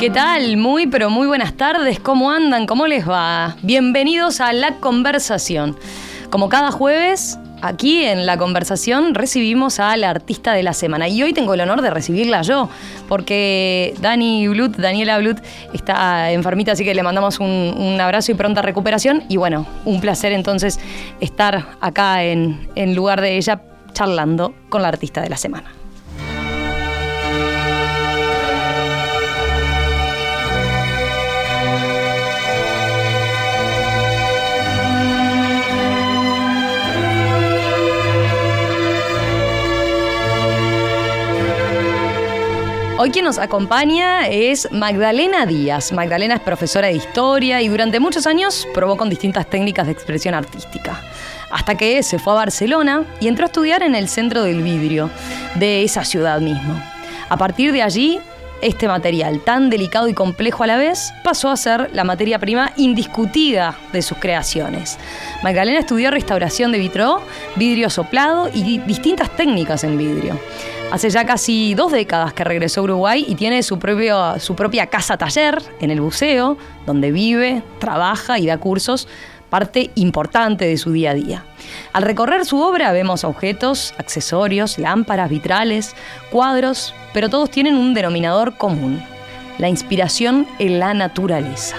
¿Qué tal? Muy, pero muy buenas tardes. ¿Cómo andan? ¿Cómo les va? Bienvenidos a La Conversación. Como cada jueves, aquí en La Conversación recibimos a la artista de la semana. Y hoy tengo el honor de recibirla yo, porque Dani Blut, Daniela Blut, está enfermita, así que le mandamos un, un abrazo y pronta recuperación. Y bueno, un placer entonces estar acá en, en lugar de ella charlando con la artista de la semana. Hoy quien nos acompaña es Magdalena Díaz. Magdalena es profesora de historia y durante muchos años probó con distintas técnicas de expresión artística. Hasta que se fue a Barcelona y entró a estudiar en el Centro del Vidrio de esa ciudad mismo. A partir de allí, este material tan delicado y complejo a la vez pasó a ser la materia prima indiscutida de sus creaciones. Magdalena estudió restauración de vitro, vidrio soplado y distintas técnicas en vidrio. Hace ya casi dos décadas que regresó a Uruguay y tiene su, propio, su propia casa taller en el buceo, donde vive, trabaja y da cursos, parte importante de su día a día. Al recorrer su obra vemos objetos, accesorios, lámparas, vitrales, cuadros, pero todos tienen un denominador común, la inspiración en la naturaleza.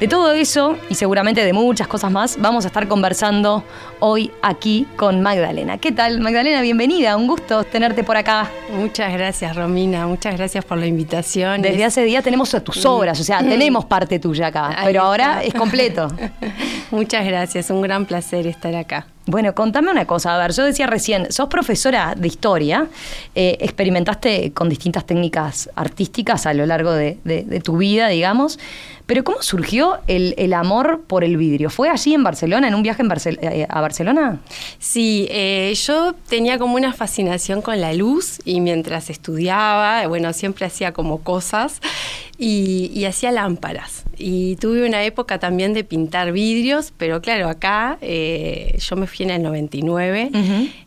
De todo eso y seguramente de muchas cosas más vamos a estar conversando hoy aquí con Magdalena. ¿Qué tal, Magdalena? Bienvenida, un gusto tenerte por acá. Muchas gracias, Romina, muchas gracias por la invitación. Desde hace días tenemos tus obras, o sea, tenemos parte tuya acá, pero ahora es completo. muchas gracias, un gran placer estar acá. Bueno, contame una cosa. A ver, yo decía recién, sos profesora de historia, eh, experimentaste con distintas técnicas artísticas a lo largo de, tu vida, digamos, pero ¿cómo surgió el, amor por el vidrio? ¿Fue allí en Barcelona, en un viaje eh, a Barcelona? Sí, eh, yo tenía como una fascinación con la luz y mientras estudiaba, bueno, siempre hacía como cosas y, hacía lámparas. Y tuve una época también de pintar vidrios, pero claro, acá yo me fui en el 99,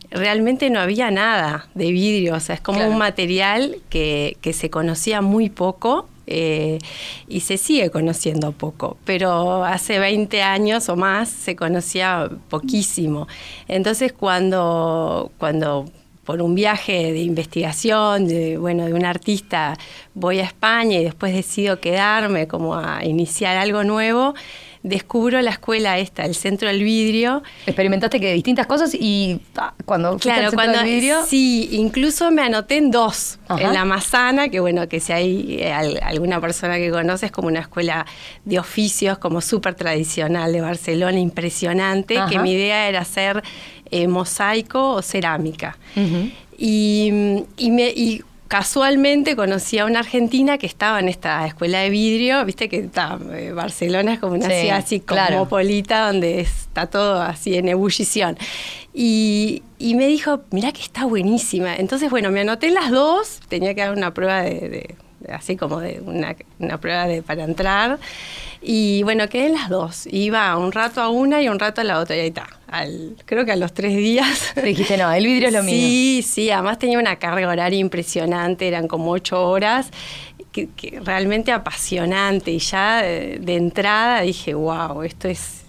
realmente no había nada de vidrio, o sea, es como un material que, se conocía muy poco eh, y se sigue conociendo poco, pero hace 20 años o más se conocía poquísimo. Entonces cuando, cuando por un viaje de investigación de, bueno, de un artista voy a España y después decido quedarme como a iniciar algo nuevo, descubro la escuela esta, el Centro del Vidrio. Experimentaste que distintas cosas y ah, cuando claro, cuando, del Vidrio... Sí, incluso me anoté en dos. En la Mazana, que bueno, que si hay eh, alguna persona que conoce, es como una escuela de oficios, como súper tradicional de Barcelona, impresionante, que mi idea era hacer eh, mosaico o cerámica. y, y, me, y casualmente conocí a una argentina que estaba en esta escuela de vidrio, viste que está, eh, Barcelona es como una ciudad así cosmopolita donde está todo así en ebullición. Y, me dijo, mira que está buenísima. Entonces, bueno, me anoté las dos, tenía que dar una prueba de, así como de una, una prueba de, para entrar. Y bueno, quedé en las dos. Iba un rato a una y un rato a la otra y ahí está. Al, creo que a los tres días. dijiste, no, el vidrio es lo mío. Sí, sí, además tenía una carga horaria impresionante, eran como ocho horas, que, realmente apasionante. Y ya de, de entrada dije, wow, esto es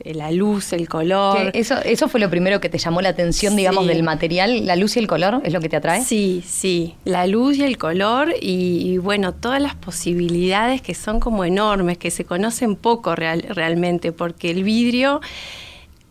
eh, la luz, el color. Eso, ¿Eso fue lo primero que te llamó la atención, digamos, del material? ¿La luz y el color es lo que te atrae? Sí, sí, la luz y el color y, bueno, todas las posibilidades que son como enormes, que se conocen poco realmente, porque el vidrio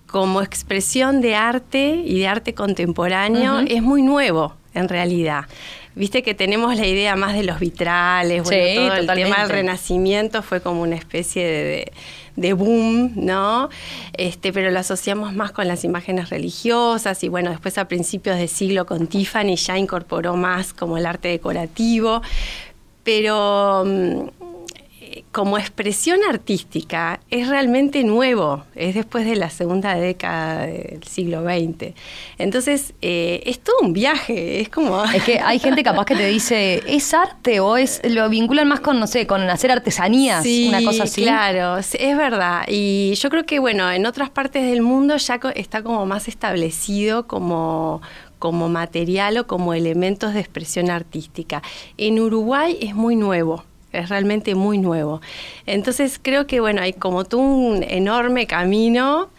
como expresión de arte y de arte contemporáneo es muy nuevo en realidad. Viste que tenemos la idea más de los vitrales, bueno, todo el tema del renacimiento fue como una especie de de boom, ¿no? Este, pero lo asociamos más con las imágenes religiosas y bueno, después a principios de siglo con Tiffany ya incorporó más como el arte decorativo. pero mm, como expresión artística es realmente nuevo, es después de la segunda década del siglo XX. Entonces, eh, es todo un viaje, es como... Es que hay gente capaz que te dice, ¿es arte o es lo vinculan más con, no sé, con hacer artesanías, una cosa así? claro, es verdad. Y yo creo que, bueno, en otras partes del mundo ya está como más establecido como como material o como elementos de expresión artística. En Uruguay es muy nuevo es realmente muy nuevo. Entonces creo que bueno, hay como tú un enorme camino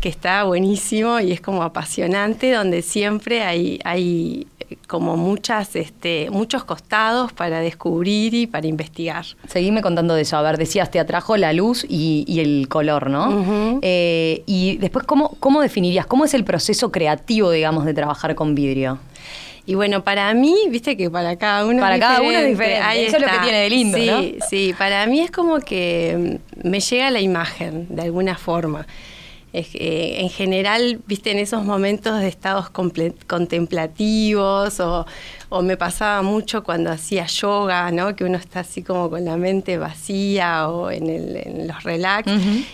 que está buenísimo y es como apasionante, donde siempre hay, hay como muchas, este, muchos costados para descubrir y para investigar. Seguime contando de eso. A ver, decías, te atrajo la luz y, el color, ¿no? Eh, y después, ¿cómo, ¿cómo definirías? ¿Cómo es el proceso creativo, digamos, de trabajar con vidrio? Y bueno, para mí, viste que para cada uno para cada uno es diferente. Eso es lo que tiene de lindo, sí, Sí, para mí es como que mm, me llega la imagen de alguna forma. en general, viste, en esos momentos de estados contemplativos o, me pasaba mucho cuando hacía yoga, ¿no? Que uno está así como con la mente vacía o en, los relax.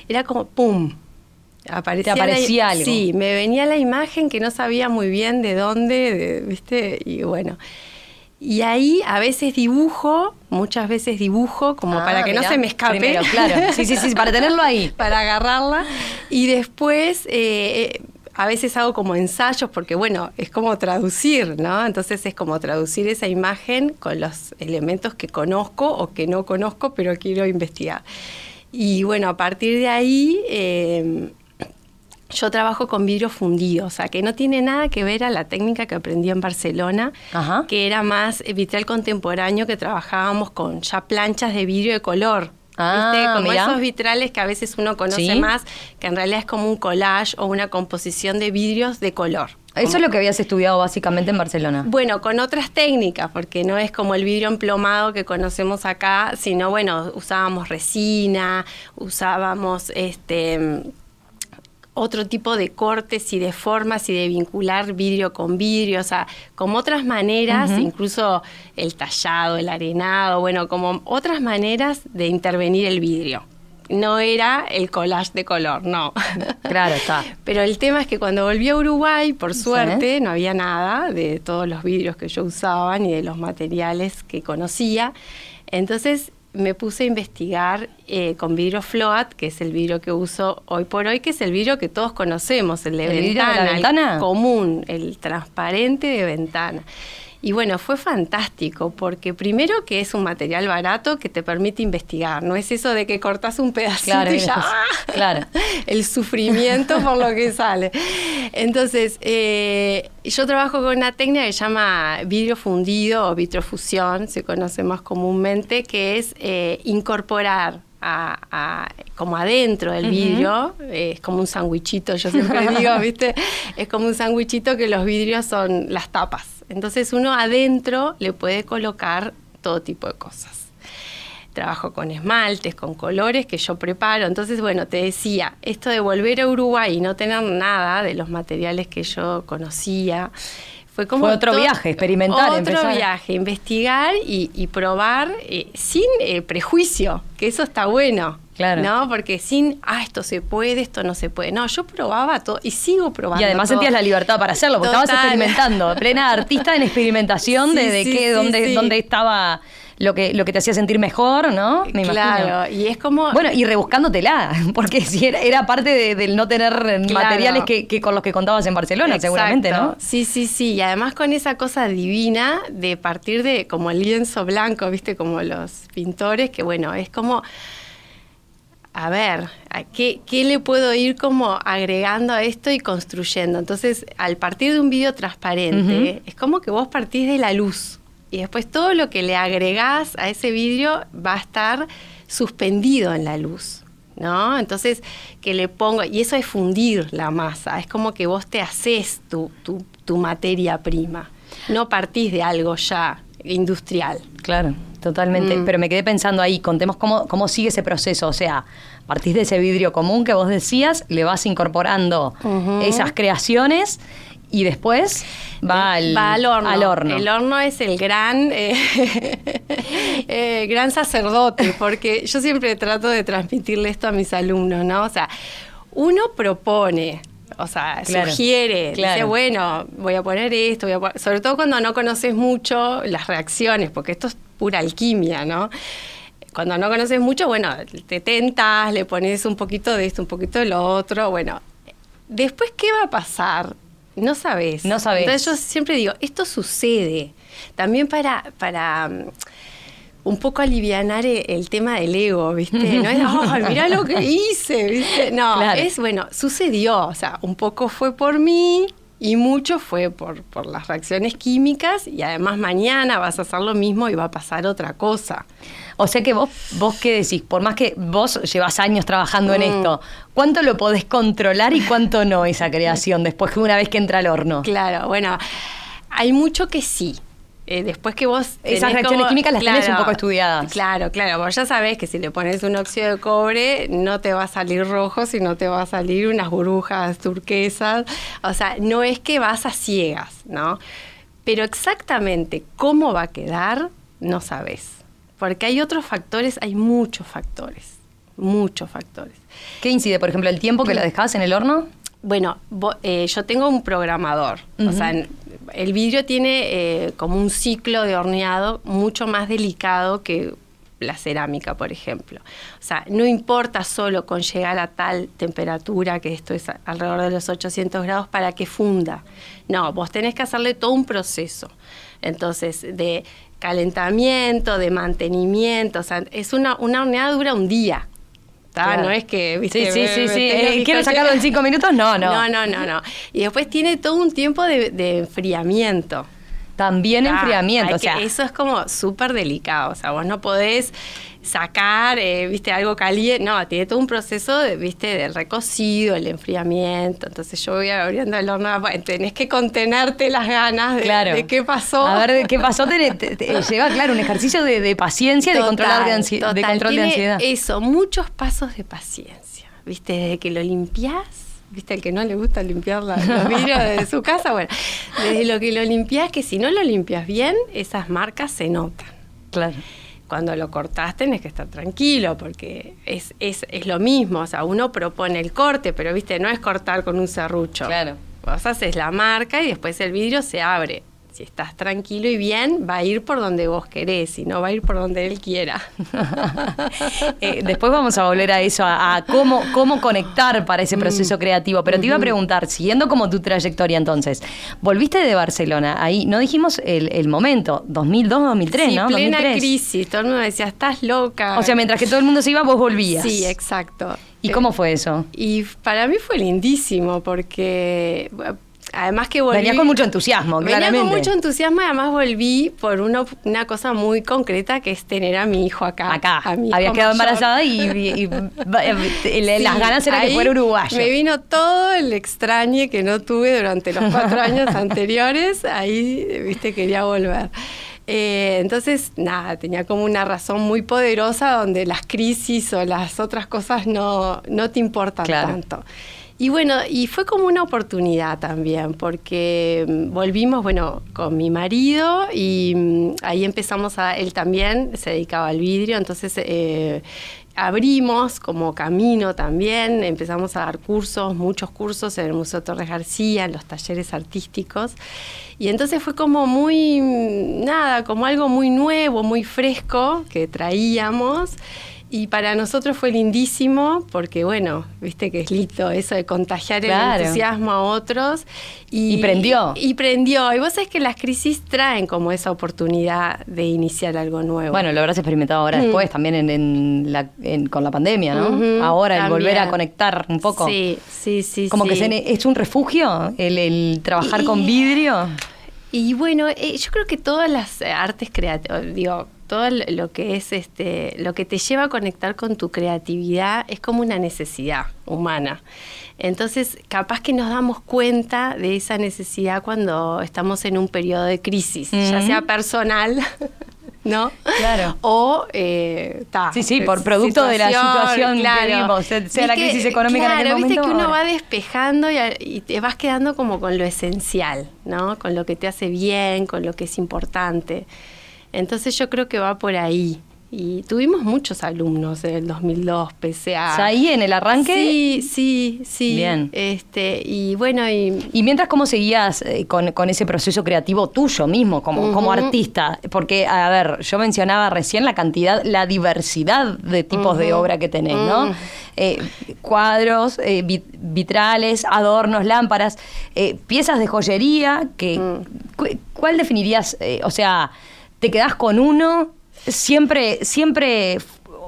Era como, ¡pum! Aparecía ¿Te aparecía algo? Sí, me venía la imagen que no sabía muy bien de dónde, ¿viste? Y bueno. Y ahí a veces dibujo, muchas veces dibujo, como para ah, que no se me escape. claro. Sí, sí, sí, para tenerlo ahí. para agarrarla. Y después, eh, eh, a veces hago como ensayos, porque bueno, es como traducir, ¿no? Entonces es como traducir esa imagen con los elementos que conozco o que no conozco, pero quiero investigar. Y bueno, a partir de ahí. Eh, yo trabajo con vidrio fundido, o sea, que no tiene nada que ver a la técnica que aprendí en Barcelona, que era más vitral contemporáneo, que trabajábamos con ya planchas de vidrio de color. Ah, Como esos vitrales que a veces uno conoce más, que en realidad es como un collage o una composición de vidrios de color. Eso es lo que habías estudiado básicamente en Barcelona. Bueno, con otras técnicas, porque no es como el vidrio emplomado que conocemos acá, sino bueno, usábamos resina, usábamos este otro tipo de cortes y de formas y de vincular vidrio con vidrio, o sea, como otras maneras, incluso el tallado, el arenado, bueno, como otras maneras de intervenir el vidrio. No era el collage de color, no. Claro, está. Pero el tema es que cuando volví a Uruguay, por suerte, no había nada de todos los vidrios que yo usaba ni de los materiales que conocía. Entonces me puse a investigar eh, con vidrio float, que es el vidrio que uso hoy por hoy, que es el vidrio que todos conocemos, el de ventana, el común, el transparente de ventana. Y bueno, fue fantástico porque primero que es un material barato que te permite investigar, no es eso de que cortas un pedacito y ya claro. el sufrimiento por lo que sale. Entonces, eh, yo trabajo con una técnica que se llama vidrio fundido o vitrofusión, se conoce más comúnmente, que es eh, incorporar a, como adentro del vidrio, es como un sandwichito, yo siempre digo, ¿viste? Es como un sandwichito que los vidrios son las tapas. Entonces uno adentro le puede colocar todo tipo de cosas. Trabajo con esmaltes, con colores que yo preparo. Entonces, bueno, te decía, esto de volver a Uruguay y no tener nada de los materiales que yo conocía, fue como otro viaje, experimentar. Otro viaje, investigar y, probar eh, sin eh, prejuicio, que eso está bueno. Claro. ¿No? Porque sin, ah, esto se puede, esto no se puede. No, yo probaba todo y sigo probando. Y además sentías la libertad para hacerlo, porque estabas experimentando, plena artista en experimentación de, qué, dónde, dónde estaba lo que, lo que te hacía sentir mejor, ¿no? Me claro, y es como... Bueno, y rebuscándotela, porque si era, era parte del no tener materiales que, con los que contabas en Barcelona, seguramente, ¿no? Sí, sí, sí, y además con esa cosa divina de partir de como el lienzo blanco, ¿viste? Como los pintores, que bueno, es como a ver, ¿qué, ¿qué, le puedo ir como agregando a esto y construyendo? Entonces, al partir de un vídeo transparente, es como que vos partís de la luz y después todo lo que le agregás a ese vidrio va a estar suspendido en la luz. ¿No? Entonces, que le pongo, y eso es fundir la masa, es como que vos te haces tu, tu, tu materia prima, no partís de algo ya industrial. Claro. Totalmente, mm. pero me quedé pensando ahí, contemos cómo, cómo sigue ese proceso, o sea, partís de ese vidrio común que vos decías, le vas incorporando esas creaciones Y después va al, horno. al horno. El horno es el gran, eh, eh, gran sacerdote, porque yo siempre trato de transmitirle esto a mis alumnos, ¿no? O sea, uno propone, o sea, sugiere, dice, bueno, voy a poner esto, voy a sobre todo cuando no conoces mucho las reacciones, porque esto es pura alquimia, ¿no? Cuando no conoces mucho, bueno, te tentas, le pones un poquito de esto, un poquito de lo otro, bueno. Después, ¿qué va a pasar? No sabes. No sabes. Entonces yo siempre digo, esto sucede. También para, para mm, un poco alivianar el, tema del ego, ¿viste? No es, oh, mira lo que hice, ¿viste? No, es, bueno, sucedió, o sea, un poco fue por mí y mucho fue por, por las reacciones químicas y además mañana vas a hacer lo mismo y va a pasar otra cosa. O sea que vos, vos qué decís, por más que vos llevas años trabajando en mm. esto, ¿cuánto lo podés controlar y cuánto no esa creación después que una vez que entra al horno? Claro, bueno, hay mucho que sí. Eh, después que vos... Esas reacciones químicas las tenés un poco estudiadas. Claro, claro. Vos ya sabés que si le pones un óxido de cobre no te va a salir rojo, sino te va a salir unas burbujas turquesas. O sea, no es que vas a ciegas, ¿no? Pero exactamente cómo va a quedar, no sabes. Porque hay otros factores, hay muchos factores. Muchos factores. ¿Qué incide, por ejemplo, el tiempo que la dejás en el horno? Bueno, eh, yo tengo un programador. O sea, el vidrio tiene eh, como un ciclo de horneado mucho más delicado que la cerámica, por ejemplo. O sea, no importa solo con llegar a tal temperatura, que esto es alrededor de los 800 grados, para que funda. No, vos tenés que hacerle todo un proceso. Entonces, de calentamiento, de mantenimiento, o sea, es una, una horneada dura un día. No es que, viste, sí, sí, sí, eh, quiero sacarlo en cinco minutos, no, no. No, no, no, no. Y después tiene todo un tiempo de, enfriamiento. También enfriamiento, o sea. eso es como súper delicado, o sea, vos no podés sacar, eh, viste, algo caliente. No, tiene todo un proceso, de, viste, del recocido, el enfriamiento. Entonces yo voy abriendo el horno, tenés que contenerte las ganas de, qué pasó. A ver, de qué pasó, te, lleva, claro, un ejercicio de, paciencia y de, controlar de, de control de ansiedad. Eso, muchos pasos de paciencia, viste, desde que lo limpiás viste, el que no le gusta limpiar los vidrios de su casa, bueno, desde lo que lo limpias, que si no lo limpias bien, esas marcas se notan. Claro cuando lo cortás tenés que estar tranquilo porque es, es, es, lo mismo, o sea, uno propone el corte, pero viste, no es cortar con un serrucho. Claro. Vos haces la marca y después el vidrio se abre si estás tranquilo y bien, va a ir por donde vos querés y no va a ir por donde él quiera. Eh, después vamos a volver a eso, a, cómo, cómo conectar para ese proceso mm. creativo. Pero te iba a preguntar, siguiendo como tu trayectoria entonces, volviste de Barcelona, ahí no dijimos el, momento, 2002, 2003, sí, ¿no? plena crisis, todo el mundo decía, estás loca. O sea, mientras que todo el mundo se iba, vos volvías. Sí, exacto. ¿Y cómo fue eso? Y para mí fue lindísimo porque además que volví... Venías con mucho entusiasmo, claramente. Venía con mucho entusiasmo y además volví por una, una cosa muy concreta que es tener a mi hijo acá. Acá. Habías quedado embarazada y, las ganas eran que fuera uruguayo. Me vino todo el extrañe que no tuve durante los cuatro años anteriores. Ahí, viste, quería volver. Eh, entonces, nada, tenía como una razón muy poderosa donde las crisis o las otras cosas no, no te importan tanto. Y bueno, y fue como una oportunidad también, porque mm, volvimos, bueno, con mi marido y mm, ahí empezamos a, él también se dedicaba al vidrio, entonces eh, abrimos como camino también, empezamos a dar cursos, muchos cursos en el Museo Torres García, en los talleres artísticos. Y entonces fue como muy, mm, nada, como algo muy nuevo, muy fresco que traíamos. Y para nosotros fue lindísimo porque, bueno, viste que es lindo eso de contagiar el entusiasmo a otros. Y, prendió. Y, prendió. Y vos sabés que las crisis traen como esa oportunidad de iniciar algo nuevo. Bueno, lo habrás experimentado ahora después, también en, la, con la pandemia, ¿no? ahora el volver a conectar un poco. Sí, sí, sí. Como que es un refugio el, trabajar con vidrio. Y bueno, eh, yo creo que todas las artes creativas, digo, todo lo que es este, lo que te lleva a conectar con tu creatividad es como una necesidad humana. Entonces, capaz que nos damos cuenta de esa necesidad cuando estamos en un periodo de crisis, ya sea personal ¿no? Claro. O, eh, Sí, sí, por producto de la situación que vivimos, sea la crisis económica claro, en aquel viste momento. que uno ahora. va despejando y, y te vas quedando como con lo esencial, ¿no? Con lo que te hace bien, con lo que es importante. Entonces yo creo que va por ahí. Y tuvimos muchos alumnos en el 2002, pese a... Sea, ahí en el arranque. Sí, sí, sí. Bien. Este, y bueno, y Y mientras, ¿cómo seguías eh, con, con ese proceso creativo tuyo mismo, como, como artista? Porque, a ver, yo mencionaba recién la cantidad, la diversidad de tipos de obra que tenés, ¿no? Eh, cuadros, eh, vit- vitrales, adornos, lámparas, eh, piezas de joyería, que, Mm. cu- ¿cuál definirías? o sea, ¿te quedás con uno? ¿Siempre, siempre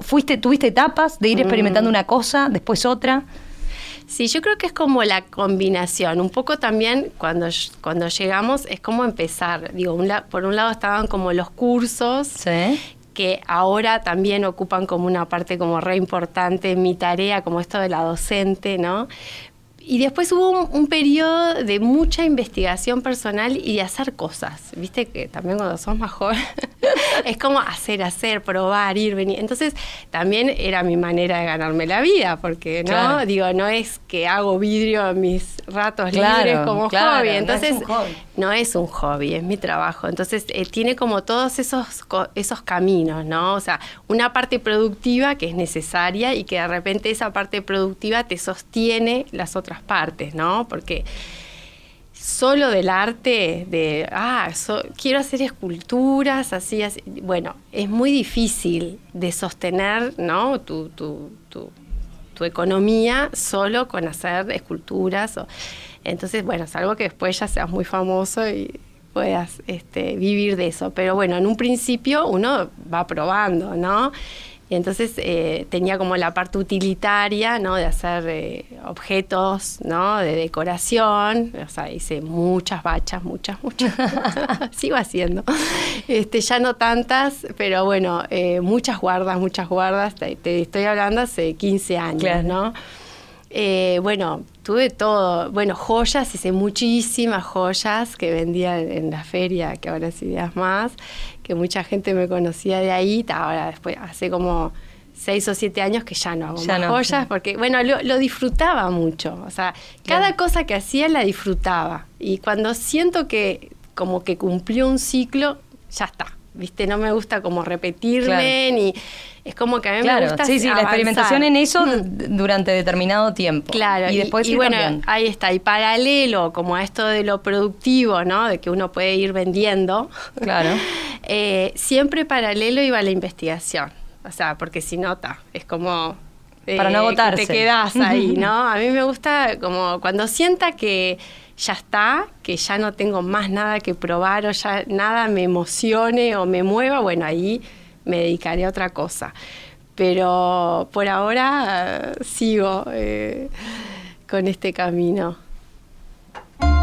fuiste, tuviste etapas de ir experimentando una cosa, después otra? Sí, yo creo que es como la combinación. Un poco también cuando, cuando llegamos es como empezar. Digo, un la- por un lado estaban como los cursos, Sí. que ahora también ocupan como una parte como re importante en mi tarea, como esto de la docente, ¿no? Y después hubo un, un periodo de mucha investigación personal y de hacer cosas. Viste que también cuando sos más joven es como hacer, hacer, probar, ir, venir. Entonces también era mi manera de ganarme la vida, porque no, Claro. digo, no es que hago vidrio en mis ratos Claro, libres como claro, hobby. no es Entonces un hobby. no es un hobby, es mi trabajo. Entonces eh, tiene como todos esos, esos caminos, ¿no? O sea, una parte productiva que es necesaria y que de repente esa parte productiva te sostiene las otras partes, ¿no? Porque solo del arte, de, ah, quiero hacer esculturas, así, así, bueno, es muy difícil de sostener, ¿no? Tu, tu, tu, tu economía solo con hacer esculturas. O, entonces, bueno, salvo que después ya seas muy famoso y puedas este, vivir de eso. Pero bueno, en un principio uno va probando, ¿no? Y entonces eh, tenía como la parte utilitaria, ¿no? De hacer eh, objetos, ¿no? De decoración. O sea, hice muchas bachas, muchas, muchas. Sigo haciendo. Este, ya no tantas, pero bueno, eh, muchas guardas, muchas guardas. Te, te estoy hablando hace 15 años, Claro. ¿no? Bueno, tuve todo. Bueno, joyas, hice muchísimas joyas que vendía en, en la feria, que ahora es ideas más, que mucha gente me conocía de ahí. Ahora, después, hace como seis o siete años que ya no hago Ya más no, joyas, ya. porque, bueno, lo, lo disfrutaba mucho. O sea, cada Claro. cosa que hacía la disfrutaba. Y cuando siento que como que cumplió un ciclo, ya está. ¿Viste? No me gusta como repetirme, ni. Es como que a mí me Claro, gusta sí, sí, la experimentación en eso Mm. durante determinado tiempo. Claro, y después ir bueno, cambiando. ahí está, y paralelo como a esto de lo productivo, ¿no? De que uno puede ir vendiendo. Claro. eh, siempre paralelo iba la investigación. O sea, porque si nota, es como... eh, Para no que agotarse. Te quedás ahí, ¿no? A mí me gusta como cuando sienta que ya está, que ya no tengo más nada que probar o ya nada me emocione o me mueva, bueno, ahí me dedicaré a otra cosa. Pero por ahora eh, sigo eh, con este camino.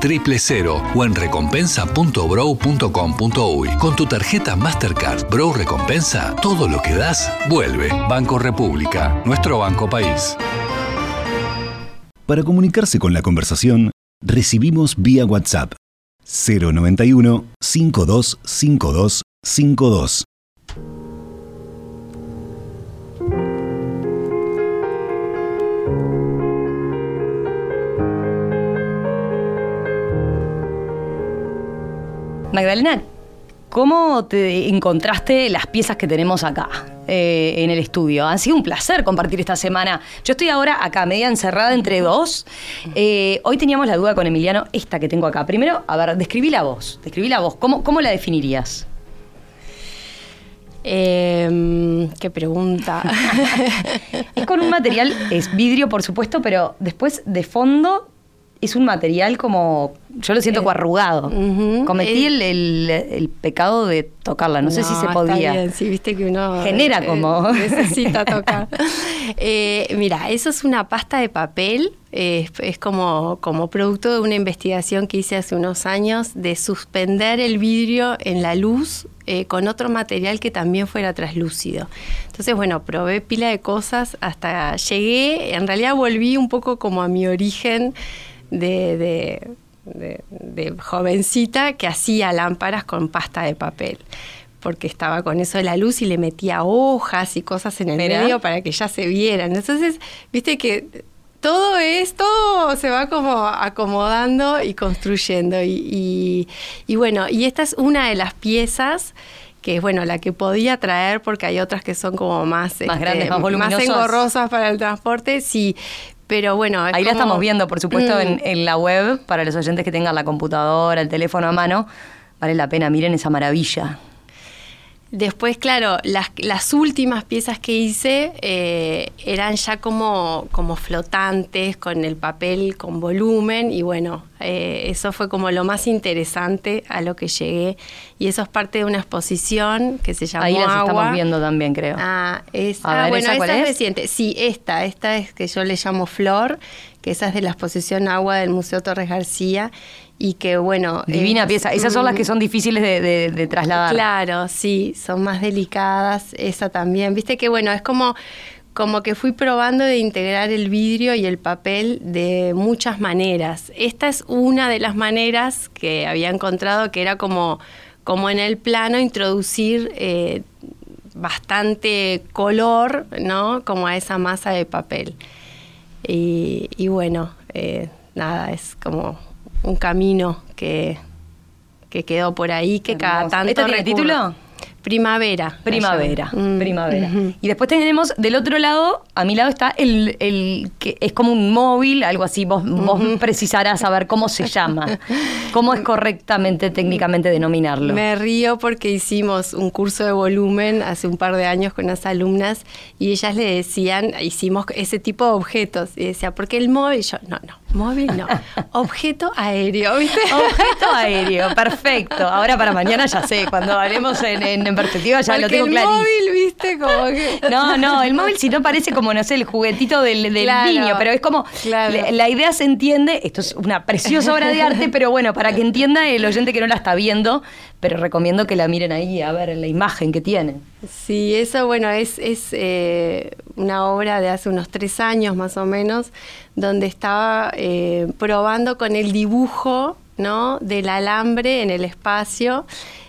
000 o en recompensa.bro.com.uy. Con tu tarjeta Mastercard Bro Recompensa, todo lo que das vuelve. Banco República, nuestro banco país. Para comunicarse con la conversación, recibimos vía WhatsApp 091 5252 52. Magdalena, ¿cómo te encontraste las piezas que tenemos acá eh, en el estudio? Ha sido un placer compartir esta semana. Yo estoy ahora acá, media encerrada entre dos. Eh, hoy teníamos la duda con Emiliano, esta que tengo acá. Primero, a ver, describí la voz. Describí la voz. ¿Cómo, cómo la definirías? Eh, qué pregunta. Es con un material, es vidrio por supuesto, pero después de fondo es un material como, yo lo siento como arrugado. Cometí el, el, pecado de tocarla, no, sé si se podía. Está bien, sí, viste que uno genera eh, como necesita tocar. eh, mira, eso es una pasta de papel, es, como, como producto de una investigación que hice hace unos años de suspender el vidrio en la luz eh, con otro material que también fuera translúcido. Entonces, bueno, probé pila de cosas hasta llegué, en realidad volví un poco como a mi origen de, de, jovencita que hacía lámparas con pasta de papel porque estaba con eso de la luz y le metía hojas y cosas en el medio para que ya se vieran. Entonces, viste que todo esto se va como acomodando y construyendo. Y, bueno, y esta es una de las piezas que es bueno la que podía traer porque hay otras que son como más, más grandes, este, más más engorrosas para el transporte, sí, pero bueno, ahí la estamos viendo, por supuesto, mm. en, la web, para los oyentes que tengan la computadora, el teléfono a mano. Vale la pena, miren esa maravilla. Después, claro, las, las últimas piezas que hice eh, eran ya como, como flotantes, con el papel con volumen, y bueno, eh, eso fue como lo más interesante a lo que llegué. Y eso es parte de una exposición que se llama Ahí las Agua. estamos viendo también, creo. Ah, esa, bueno, ¿esa, es reciente. Sí, esta, esta es que yo le llamo Flor, que esa es de la exposición Agua del Museo Torres García y que bueno... Divina pieza, esas son las que son difíciles de, trasladar. Claro, sí, son más delicadas, esa también. Viste que bueno, es como como que fui probando de integrar el vidrio y el papel de muchas maneras. Esta es una de las maneras que había encontrado que era como, como en el plano introducir eh, bastante color, ¿no? Como a esa masa de papel. Y, bueno, eh, nada, es como un camino que, que quedó por ahí, que cada tanto... ¿Este tiene título? Primavera. Primavera, mm. primavera. Y después tenemos del otro lado, a mi lado está el, el que es como un móvil, algo así. Vos, vos precisarás saber cómo se llama, cómo es correctamente, técnicamente denominarlo. Me río porque hicimos un curso de volumen hace un par de años con unas alumnas y ellas le decían, hicimos ese tipo de objetos. Y decía, ¿por qué el móvil? yo, no, no, móvil no. Objeto aéreo, ¿viste? Objeto aéreo, perfecto. Ahora para mañana ya sé, cuando hablemos en en perspectiva ya lo tengo clarísimo. el móvil, viste, como que... No, no, el móvil si no parece como, no sé, el juguetito del, del niño, pero es como, la, idea se entiende, esto es una preciosa obra de arte, pero bueno, para que entienda el oyente que no la está viendo, pero recomiendo que la miren ahí a ver la imagen que tienen. Sí, eso, bueno, es, es eh, una obra de hace unos tres años más o menos, donde estaba eh, probando con el dibujo, ¿no? Del alambre en el espacio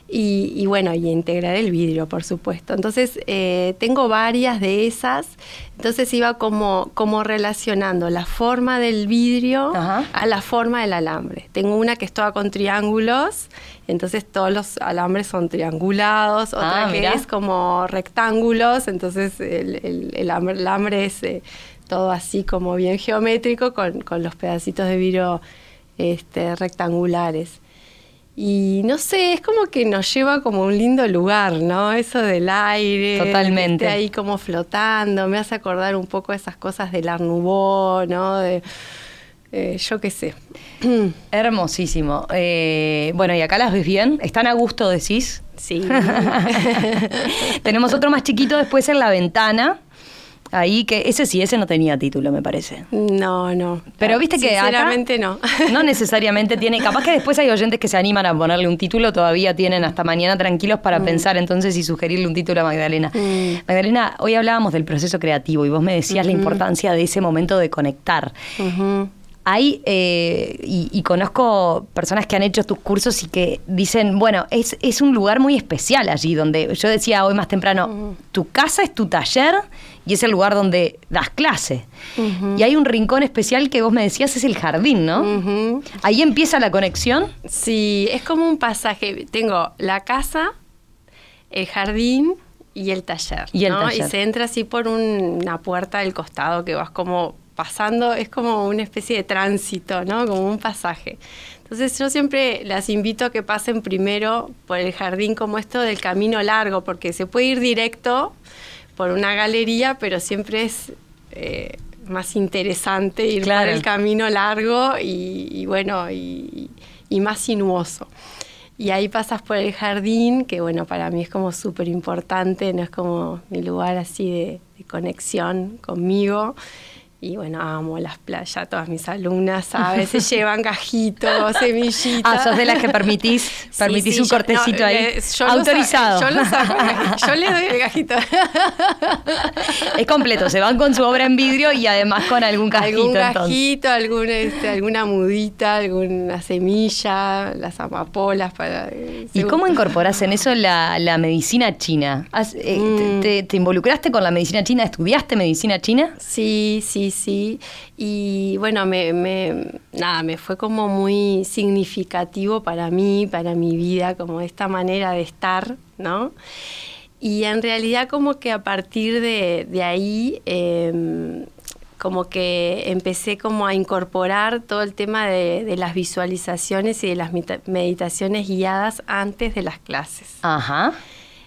y, bueno, y integrar el vidrio, por supuesto. Entonces, eh, tengo varias de esas. Entonces iba como, como relacionando la forma del vidrio a la forma del alambre. Tengo una que es toda con triángulos, entonces todos los alambres son triangulados, otra ah, que es como rectángulos, entonces el, el, alambre es eh, todo así como bien geométrico con, con los pedacitos de vidrio este, rectangulares. Y no sé, es como que nos lleva como a un lindo lugar, ¿no? Eso del aire. Totalmente. ahí como flotando, me hace acordar un poco esas cosas del Art ¿no? De, eh, yo qué sé. Hermosísimo. Eh, bueno, ¿y acá las ves bien? ¿Están a gusto, decís? Sí. Tenemos otro más chiquito después en la ventana ahí que ese sí, ese no tenía título, me parece. No, no. Pero viste que Sinceramente no. No necesariamente tiene. Capaz que después hay oyentes que se animan a ponerle un título, todavía tienen hasta mañana tranquilos para mm. pensar entonces y sugerirle un título a Magdalena. Mm. Magdalena, hoy hablábamos del proceso creativo y vos me decías la importancia de ese momento de conectar. Hay, eh, y, conozco personas que han hecho tus cursos y que dicen, bueno, es, es un lugar muy especial allí, donde yo decía hoy más temprano, tu casa es tu taller y es el lugar donde das clase. Y hay un rincón especial que vos me decías es el jardín, ¿no? Ahí empieza la conexión. Sí, es como un pasaje. Tengo la casa, el jardín y el taller. Y, el y se entra así por una puerta del costado que vas como pasando, es como una especie de tránsito, ¿no? Como un pasaje. Entonces yo siempre las invito a que pasen primero por el jardín como esto del camino largo, porque se puede ir directo por una galería, pero siempre es eh, más interesante ir por el camino largo y, bueno, y, más sinuoso. Y ahí pasas por el jardín, que bueno, para mí es como súper importante, no es como mi lugar así de, de conexión conmigo. Y bueno, amo las playas, todas mis alumnas a veces llevan gajitos, semillitas. Ah, sos de las que permitís, permitís un cortecito ahí. autorizado. yo, lo saco, yo le doy el gajito. Es completo, se van con su obra en vidrio y además con algún cajito. Algún gajito, algún, este, alguna mudita, alguna semilla, las amapolas para. ¿Y cómo incorporás en eso la, medicina china? Eh, mm. te, te involucraste con la medicina china? ¿Estudiaste medicina china? Sí, sí, sí. Y bueno, me, nada, me fue como muy significativo para mí, para mi vida, como esta manera de estar, ¿no? Y en realidad como que a partir de, ahí... Em, como que empecé como a incorporar todo el tema de, de, las visualizaciones y de las meditaciones guiadas antes de las clases. Ajá.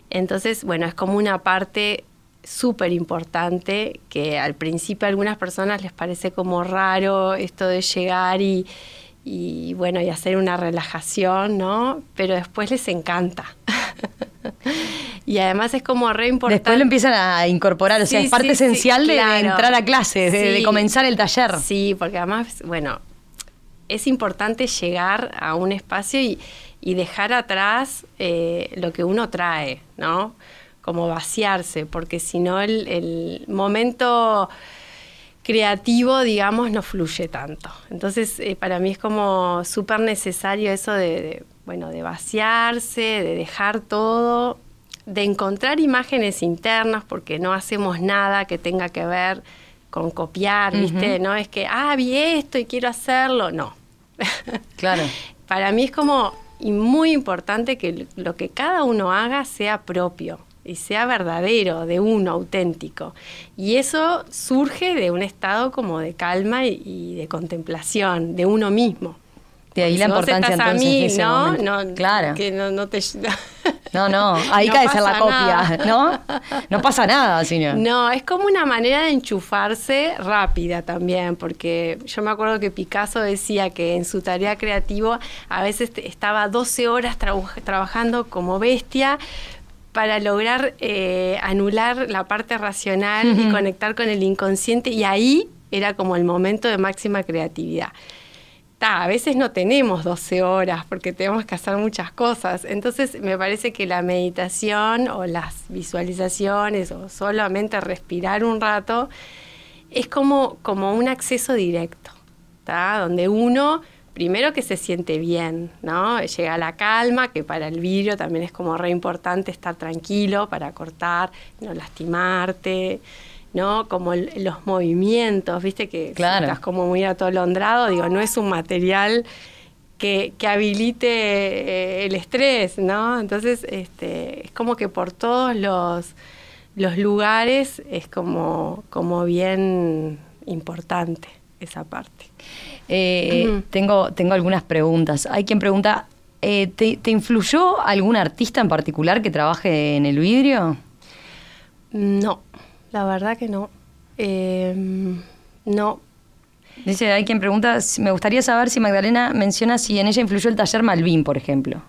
Entonces, bueno, es como una parte súper importante, que al principio a algunas personas les parece como raro esto de llegar y, y bueno, y hacer una relajación, ¿no? Pero después les encanta. y además es como re importante. Después lo empiezan a incorporar, o sea, es parte esencial de, entrar a clases, de, comenzar el taller. Sí, porque además, bueno, es importante llegar a un espacio y, y dejar atrás eh, lo que uno trae, ¿no? Como vaciarse, porque si no el, momento creativo, digamos, no fluye tanto. Entonces, eh, para mí es como súper necesario eso de, bueno, de vaciarse, de dejar todo, de encontrar imágenes internas, porque no hacemos nada que tenga que ver con copiar, ¿viste? No es que, ah, vi esto y quiero hacerlo, no. Claro. para mí es como y muy importante que lo que cada uno haga sea propio y sea verdadero, de uno, auténtico. Y eso surge de un estado como de calma y, de contemplación, de uno mismo. De ahí la importancia entonces ¿no? no, claro. Que no, te... no, no, ahí cae ser la copia, ¿no? No pasa nada, sino. No, es como una manera de enchufarse rápida también, porque yo me acuerdo que Picasso decía que en su tarea creativa a veces estaba 12 horas trabajando como bestia, para lograr eh, anular la parte racional y conectar con el inconsciente y ahí era como el momento de máxima creatividad. a veces no tenemos 12 horas porque tenemos que hacer muchas cosas, entonces me parece que la meditación o las visualizaciones o solamente respirar un rato es como, como un acceso directo, donde uno primero que se siente bien, ¿no? Llega la calma, que para el vidrio también es como re importante estar tranquilo para cortar, no lastimarte, ¿no? Como los movimientos, viste que estás como muy atolondrado, digo, no es un material que, habilite eh, el estrés, ¿no? Entonces, este, es como que por todos los, los lugares es como, como bien importante esa parte. Eh, tengo, tengo algunas preguntas. Hay quien pregunta, eh, ¿te, influyó algún artista en particular que trabaje en el vidrio? No, la verdad que no. Em, no. Dice, hay quien pregunta, me gustaría saber si Magdalena menciona si en ella influyó el taller Malvin, por ejemplo.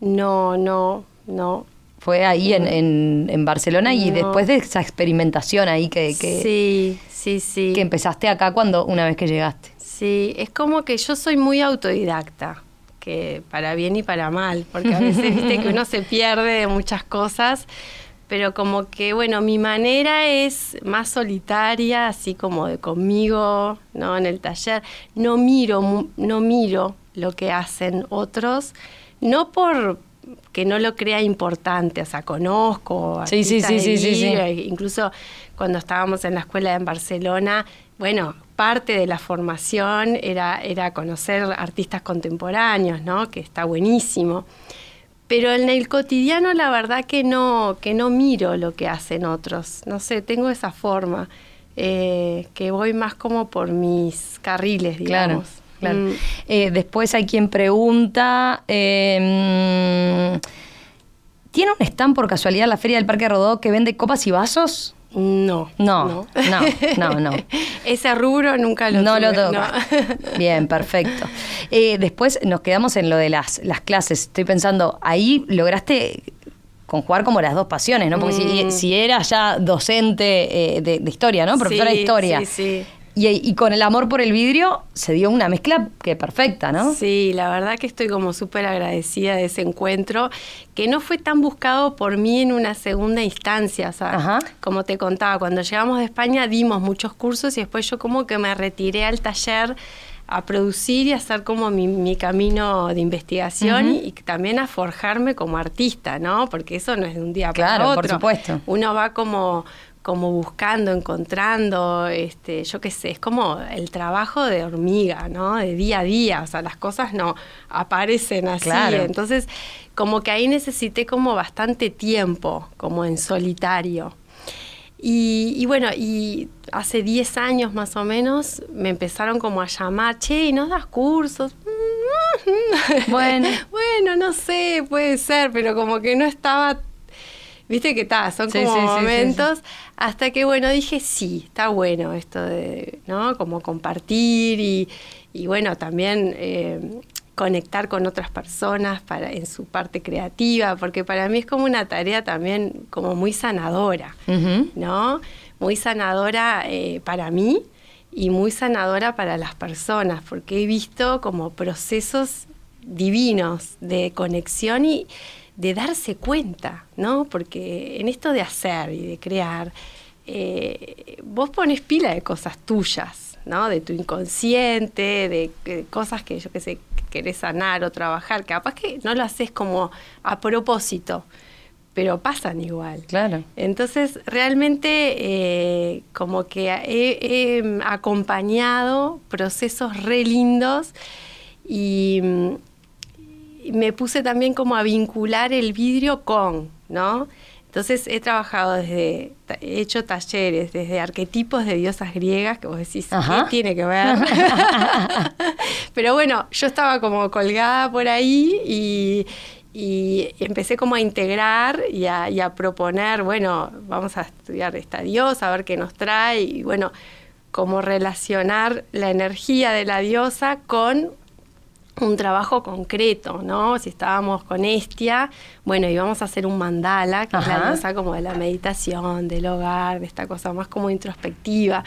No, no, no. Fue ahí en, en, Barcelona y después de esa experimentación ahí que, que, sí, sí, sí. que empezaste acá cuando una vez que llegaste. Sí, es como que yo soy muy autodidacta, que para bien y para mal, porque a veces viste que uno se pierde de muchas cosas, pero como que bueno, mi manera es más solitaria, así como de conmigo, ¿no? En el taller, no miro no miro lo que hacen otros, no por que no lo crea importante, o sea, conozco sí, sí, sí, sí, sí, incluso cuando estábamos en la escuela en Barcelona, bueno, parte de la formación era, era conocer artistas contemporáneos, ¿no? Que está buenísimo. Pero en el cotidiano la verdad que no, que no miro lo que hacen otros. No sé, tengo esa forma, eh, que voy más como por mis carriles, digamos. Claro. Mm. Eh, después hay quien pregunta, em, ¿tiene un stand por casualidad la Feria del Parque Rodó que vende copas y vasos? No. No, no, no, no. Ese rubro nunca lo No lo toca. Bien, perfecto. Eh, después nos quedamos en lo de las, las clases. Estoy pensando, ahí lograste conjugar como las dos pasiones, ¿no? Porque si, Mm. si eras ya docente eh, de, de historia, ¿no? Profesora de historia. Sí, sí. Y, y con el amor por el vidrio se dio una mezcla que perfecta, ¿no? Sí, la verdad que estoy como súper agradecida de ese encuentro, que no fue tan buscado por mí en una segunda instancia. O sea, Ajá. como te contaba, cuando llegamos de España dimos muchos cursos y después yo como que me retiré al taller a producir y a hacer como mi, mi camino de investigación y, y también a forjarme como artista, ¿no? Porque eso no es de un día Claro, para por otro. supuesto. Uno va como como buscando, encontrando, este, yo qué sé, es como el trabajo de hormiga, ¿no? De día a día, o sea, las cosas no aparecen así. Claro. Entonces, como que ahí necesité como bastante tiempo, como en solitario. Y, y bueno, y hace 10 años más o menos me empezaron como a llamar, che, ¿y nos das cursos? Bueno. bueno, no sé, puede ser, pero como que no estaba Viste que está, son Sí, como sí, sí, sí, momentos. Hasta que, bueno, dije, sí, está bueno esto de, ¿no? Como compartir y, y bueno, también eh, conectar con otras personas para, en su parte creativa, porque para mí es como una tarea también como muy sanadora. ¿no? Muy sanadora eh, para mí y muy sanadora para las personas, porque he visto como procesos divinos de conexión y de darse cuenta, ¿no? Porque en esto de hacer y de crear, eh, vos pones pila de cosas tuyas, ¿no? De tu inconsciente, de, de cosas que yo qué sé, que querés sanar o trabajar, que capaz que no lo haces como a propósito, pero pasan igual. Claro. Entonces, realmente eh, como que he, he acompañado procesos re lindos y, mm, y me puse también como a vincular el vidrio con, ¿no? Entonces he trabajado desde, he hecho talleres desde arquetipos de diosas griegas, que vos decís, Ajá. ¿qué tiene que ver? Pero bueno, yo estaba como colgada por ahí y, y empecé como a integrar y a, y a proponer, bueno, vamos a estudiar esta diosa, a ver qué nos trae y bueno, como relacionar la energía de la diosa con un trabajo concreto, ¿no? Si estábamos con Estia, bueno, íbamos a hacer un mandala, que es la diosa como de la meditación, del hogar, de esta cosa más como introspectiva.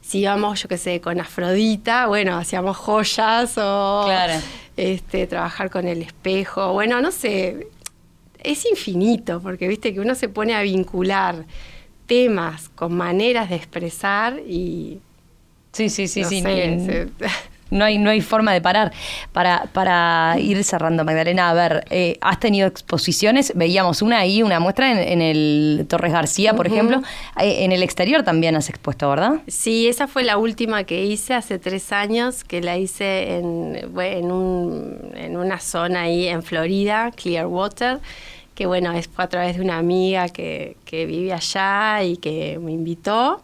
Si íbamos, yo qué sé, con Afrodita, bueno, hacíamos joyas o Claro. este, trabajar con el espejo. Bueno, no sé, es infinito, porque viste que uno se pone a vincular temas con maneras de expresar y... Sí, sí, sí, no sí. sé, No hay, no hay forma de parar. Para, para ir cerrando, Magdalena, a ver, eh, has tenido exposiciones, veíamos una ahí, una muestra en, en el Torres García, por ejemplo. Eh, en el exterior también has expuesto, ¿verdad? Sí, esa fue la última que hice hace tres años, que la hice en, en, un- en una zona ahí en Florida, Clearwater, que bueno, es, fue a través de una amiga que, que vive allá y que me invitó.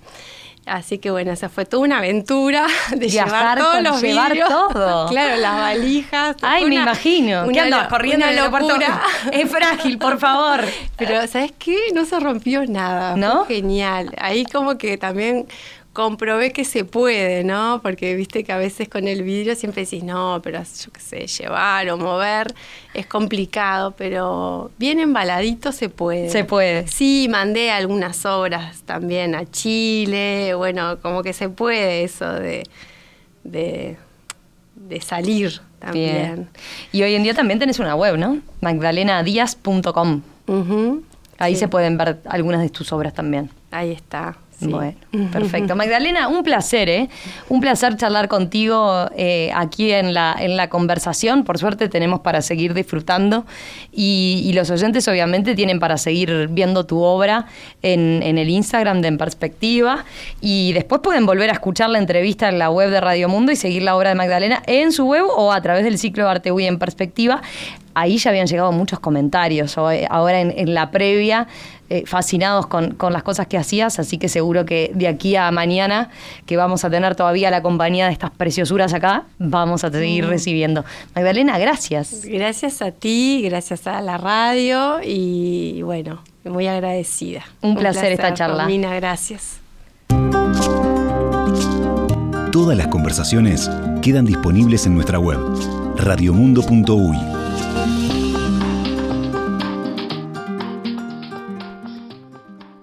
Así que bueno, esa fue toda una aventura de Viajar llevar todos los llevar vidrios. todo. Claro, las valijas. Ay, me una- imagino. ¿Qué una andas lo- corriendo en el aeropuerto? Es frágil, por favor. Pero, ¿sabes qué? No se rompió nada. ¿No? Fue genial. Ahí como que también comprobé que se puede, ¿no? Porque viste que a veces con el vidrio siempre decís, no, pero yo qué sé, llevar o mover es complicado, pero bien embaladito se puede. Se puede. Sí, mandé algunas obras también a Chile, bueno, como que se puede eso de, de, de salir también. Bien. Y hoy en día también tenés una web, ¿no? magdalenadiaz.com. Ujú, Ahí sí, se pueden ver algunas de tus obras también. Ahí está. Sí. Bueno, perfecto. Magdalena, un placer, ¿eh? Un placer charlar contigo eh, aquí en la, en la conversación. Por suerte tenemos para seguir disfrutando y, y los oyentes obviamente tienen para seguir viendo tu obra en, en el Instagram de En Perspectiva y después pueden volver a escuchar la entrevista en la web de Radio Mundo y seguir la obra de Magdalena en su web o a través del ciclo de Arte UI en Perspectiva. Ahí ya habían llegado muchos comentarios, ahora en, la previa, eh, fascinados con, las cosas que hacías, así que seguro que de aquí a mañana, que vamos a tener todavía la compañía de estas preciosuras acá, vamos a seguir recibiendo. Magdalena, gracias. Gracias a ti, gracias a la radio y bueno, muy agradecida. Un, placer, esta charla. Romina, gracias. Todas las conversaciones quedan disponibles en nuestra web radiomundo.uy